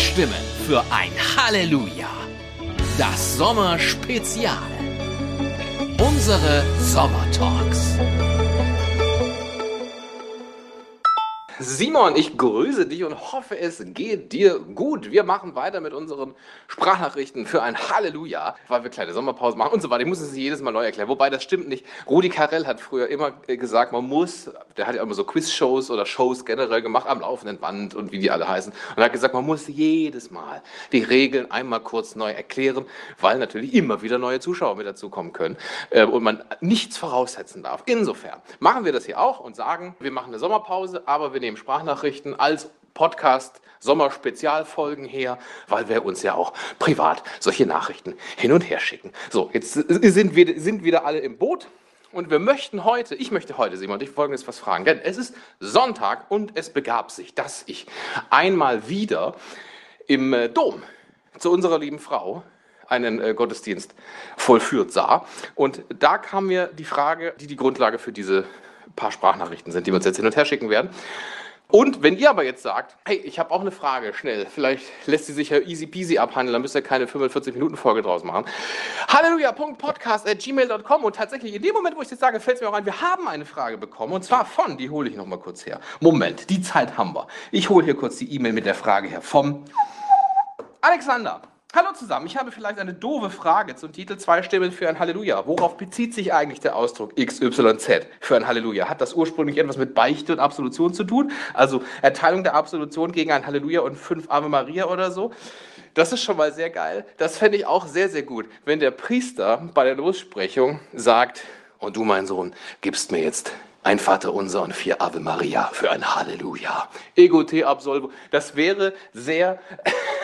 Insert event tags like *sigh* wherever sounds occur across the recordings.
Stimmen für ein Halleluja. Das Sommerspezial. Unsere Sommertalks. Simon, ich grüße dich und hoffe, es geht dir gut. Wir machen weiter mit unseren Sprachnachrichten für ein Halleluja, weil wir kleine Sommerpause machen und so weiter. Ich muss es jedes Mal neu erklären. Wobei, das stimmt nicht. Rudi Carell hat früher immer gesagt, man muss, der hat ja immer so Quiz-Shows oder Shows generell gemacht am laufenden Band und wie die alle heißen. Und hat gesagt, man muss jedes Mal die Regeln einmal kurz neu erklären, weil natürlich immer wieder neue Zuschauer mit dazukommen können äh, und man nichts voraussetzen darf. Insofern machen wir das hier auch und sagen, wir machen eine Sommerpause, aber wir nehmen Sprachnachrichten als Podcast Sommerspezialfolgen her, weil wir uns ja auch privat solche Nachrichten hin und her schicken. So, jetzt sind wir sind wieder alle im Boot. Und wir möchten heute, ich möchte heute, Simon, dich folgendes was fragen. Denn es ist Sonntag und es begab sich, dass ich einmal wieder im äh, Dom zu unserer lieben Frau einen äh, Gottesdienst vollführt sah. Und da kam mir die Frage, die die Grundlage für diese paar Sprachnachrichten sind, die wir uns jetzt hin und her schicken werden. Und wenn ihr aber jetzt sagt, hey, ich habe auch eine Frage, schnell, vielleicht lässt sie sich ja easy peasy abhandeln, dann müsst ihr keine 45-Minuten-Folge draus machen. Halleluja.podcast.gmail.com und tatsächlich in dem Moment, wo ich das sage, fällt es mir auch ein, wir haben eine Frage bekommen und zwar von, die hole ich nochmal kurz her. Moment, die Zeit haben wir. Ich hole hier kurz die E-Mail mit der Frage her vom Alexander. Hallo zusammen, ich habe vielleicht eine doofe Frage zum Titel Zwei Stimmen für ein Halleluja. Worauf bezieht sich eigentlich der Ausdruck XYZ für ein Halleluja? Hat das ursprünglich etwas mit Beichte und Absolution zu tun? Also Erteilung der Absolution gegen ein Halleluja und fünf Ave Maria oder so? Das ist schon mal sehr geil. Das fände ich auch sehr, sehr gut, wenn der Priester bei der Lossprechung sagt, und du, mein Sohn, gibst mir jetzt ein Vater unser und vier Ave Maria für ein Halleluja. Ego te absolvo. Das wäre sehr *laughs*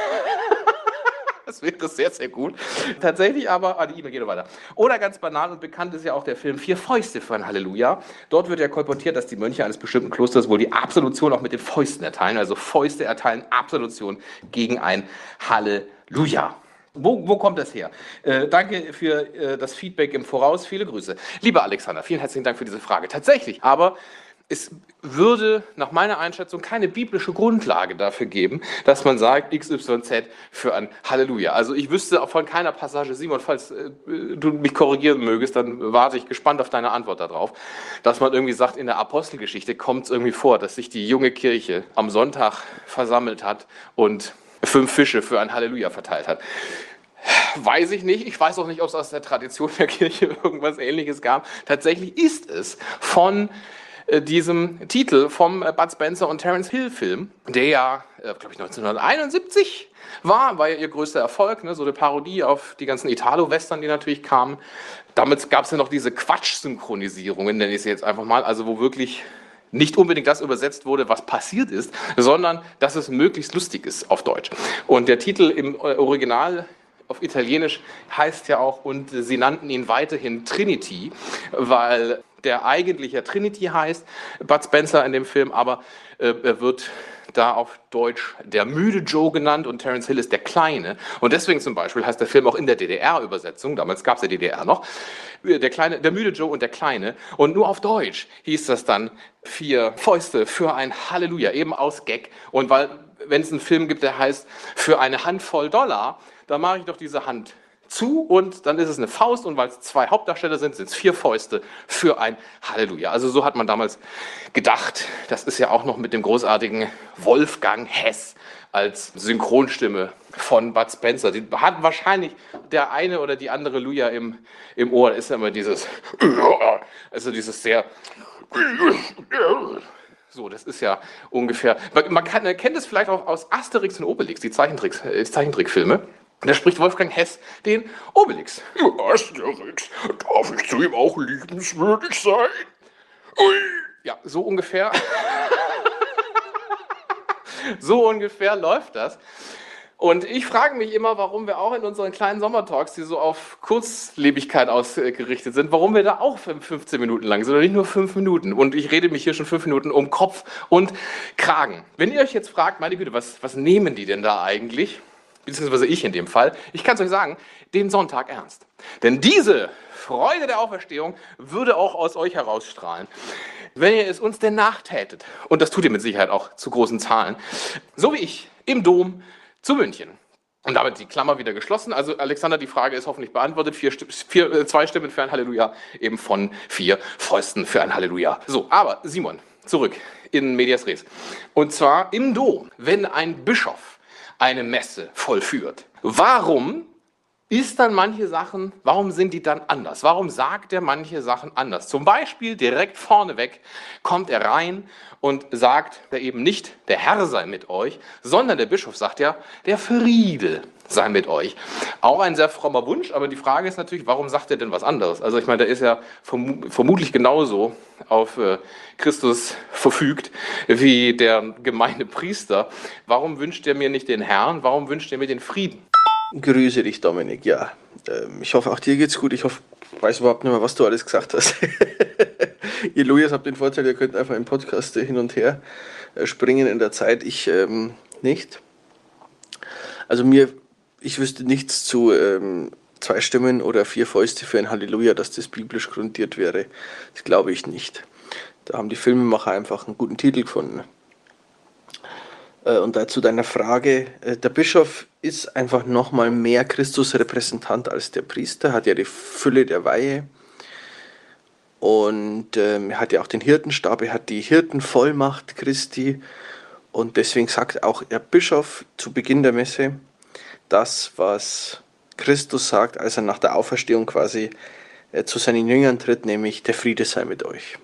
Das wäre sehr, sehr gut. Tatsächlich aber, ah, die E-Mail geht weiter. Oder ganz banal und bekannt ist ja auch der Film Vier Fäuste für ein Halleluja. Dort wird ja kolportiert, dass die Mönche eines bestimmten Klosters wohl die Absolution auch mit den Fäusten erteilen. Also Fäuste erteilen Absolution gegen ein Halleluja. Wo, wo, kommt das her? Äh, danke für äh, das Feedback im Voraus. Viele Grüße. Lieber Alexander, vielen herzlichen Dank für diese Frage. Tatsächlich, aber es würde nach meiner Einschätzung keine biblische Grundlage dafür geben, dass man sagt XYZ für ein Halleluja. Also ich wüsste von keiner Passage, Simon, falls äh, du mich korrigieren mögest, dann warte ich gespannt auf deine Antwort darauf, dass man irgendwie sagt, in der Apostelgeschichte kommt es irgendwie vor, dass sich die junge Kirche am Sonntag versammelt hat und fünf Fische für ein Halleluja verteilt hat. Weiß ich nicht. Ich weiß auch nicht, ob es aus der Tradition der Kirche *laughs* irgendwas Ähnliches gab. Tatsächlich ist es von diesem Titel vom äh, Bud Spencer und Terence Hill Film, der ja, äh, glaube ich, 1971 war, war ja ihr größter Erfolg, ne? so eine Parodie auf die ganzen Italo-Western, die natürlich kamen. Damit gab es ja noch diese Quatsch-Synchronisierungen, nenne ich sie jetzt einfach mal, also wo wirklich nicht unbedingt das übersetzt wurde, was passiert ist, sondern dass es möglichst lustig ist auf Deutsch. Und der Titel im Original auf Italienisch heißt ja auch, und sie nannten ihn weiterhin Trinity, weil der eigentlich ja Trinity heißt, Bud Spencer in dem Film, aber äh, er wird da auf Deutsch der müde Joe genannt und Terence Hill ist der Kleine. Und deswegen zum Beispiel heißt der Film auch in der DDR-Übersetzung, damals gab es ja DDR noch, der, Kleine, der müde Joe und der Kleine. Und nur auf Deutsch hieß das dann vier Fäuste für ein Halleluja, eben aus Gag. Und weil, wenn es einen Film gibt, der heißt für eine Handvoll Dollar, dann mache ich doch diese Hand zu und dann ist es eine Faust und weil es zwei Hauptdarsteller sind, sind es vier Fäuste für ein Halleluja. Also so hat man damals gedacht. Das ist ja auch noch mit dem großartigen Wolfgang Hess als Synchronstimme von Bud Spencer. Die hat wahrscheinlich der eine oder die andere Luja im, im Ohr. Da ist ja immer dieses, *clears throat* also dieses sehr, *clears throat* so, das ist ja ungefähr, man, kann, man kennt es vielleicht auch aus Asterix und Obelix, die Zeichentricks, äh, Da spricht Wolfgang Hess den Obelix. Asterix, darf ich zu ihm auch liebenswürdig sein? Ui. Ja, so ungefähr. *laughs* so ungefähr läuft das. Und ich frage mich immer, warum wir auch in unseren kleinen Sommertalks, die so auf Kurzlebigkeit ausgerichtet sind, warum wir da auch 15 Minuten lang sind, oder nicht nur 5 Minuten. Und ich rede mich hier schon 5 Minuten um Kopf und Kragen. Wenn ihr euch jetzt fragt, meine Güte, was, was nehmen die denn da eigentlich? Beziehungsweise ich in dem Fall, ich kann es euch sagen, den Sonntag ernst. Denn diese Freude der Auferstehung würde auch aus euch herausstrahlen, wenn ihr es uns denn nachtätet. Und das tut ihr mit Sicherheit auch zu großen Zahlen. So wie ich im Dom zu München. Und damit die Klammer wieder geschlossen. Also Alexander, die Frage ist hoffentlich beantwortet. Vier, vier, äh, zwei Stimmen für ein Halleluja, eben von vier Fäusten für ein Halleluja. So, aber Simon, zurück in Medias Res. Und zwar im Dom, wenn ein Bischof eine Messe vollführt. Warum ist dann manche Sachen, warum sind die dann anders? Warum sagt er manche Sachen anders? Zum Beispiel direkt vorneweg kommt er rein und sagt er eben nicht, der Herr sei mit euch, sondern der Bischof sagt ja, der Friede sei mit euch. Auch ein sehr frommer Wunsch, aber die Frage ist natürlich, warum sagt er denn was anderes? Also ich meine, der ist ja verm vermutlich genauso auf äh, Christus verfügt wie der gemeine Priester. Warum wünscht er mir nicht den Herrn? Warum wünscht er mir den Frieden? Grüße dich, Dominik. Ja, ähm, ich hoffe, auch dir geht's gut. Ich hoffe, weiß überhaupt nicht mehr, was du alles gesagt hast. *laughs* ihr Lujas habt den Vorteil, ihr könnt einfach im Podcast hin und her äh, springen in der Zeit. Ich ähm, nicht. Also mir, ich wüsste nichts zu ähm, zwei Stimmen oder vier Fäuste für ein Halleluja, dass das biblisch grundiert wäre. Das glaube ich nicht. Da haben die Filmemacher einfach einen guten Titel gefunden. Äh, und dazu deiner Frage, äh, der Bischof ist einfach nochmal mehr Christusrepräsentant als der Priester, hat ja die Fülle der Weihe und ähm, er hat ja auch den Hirtenstab, er hat die Hirtenvollmacht Christi und deswegen sagt auch der Bischof zu Beginn der Messe das, was Christus sagt, als er nach der Auferstehung quasi äh, zu seinen Jüngern tritt, nämlich der Friede sei mit euch.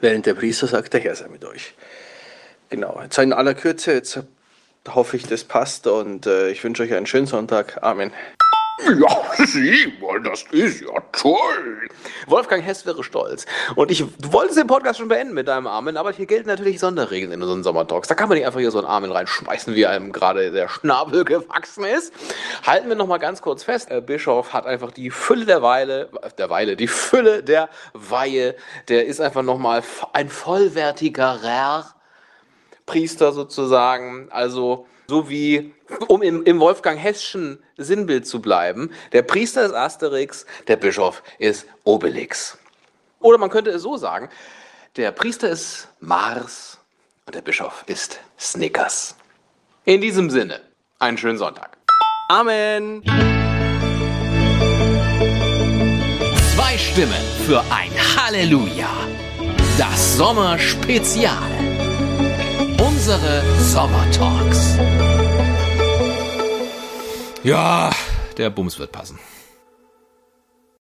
Während der Priester sagt, der Herr sei mit euch. Genau, jetzt in aller Kürze, jetzt hoffe ich, das passt und äh, ich wünsche euch einen schönen Sonntag. Amen. Ja, Simon, das ist ja toll. Wolfgang Hess wäre stolz. Und ich wollte den Podcast schon beenden mit deinem Amen, aber hier gelten natürlich Sonderregeln in unseren Sommertalks. Da kann man nicht einfach hier so einen Amen reinschmeißen, wie einem gerade der Schnabel *laughs* gewachsen ist. Halten wir nochmal ganz kurz fest. Der Bischof hat einfach die Fülle der Weile, der Weile, die Fülle der Weihe. Der ist einfach nochmal ein vollwertiger Priester sozusagen. Also so wie, um im, im Wolfgang Hesschen Sinnbild zu bleiben, der Priester ist Asterix, der Bischof ist Obelix. Oder man könnte es so sagen, der Priester ist Mars und der Bischof ist Snickers. In diesem Sinne, einen schönen Sonntag. Amen. Zwei Stimmen für ein Halleluja. Das Sommerspezial. Unsere Sommertalks. Ja, der Bums wird passen.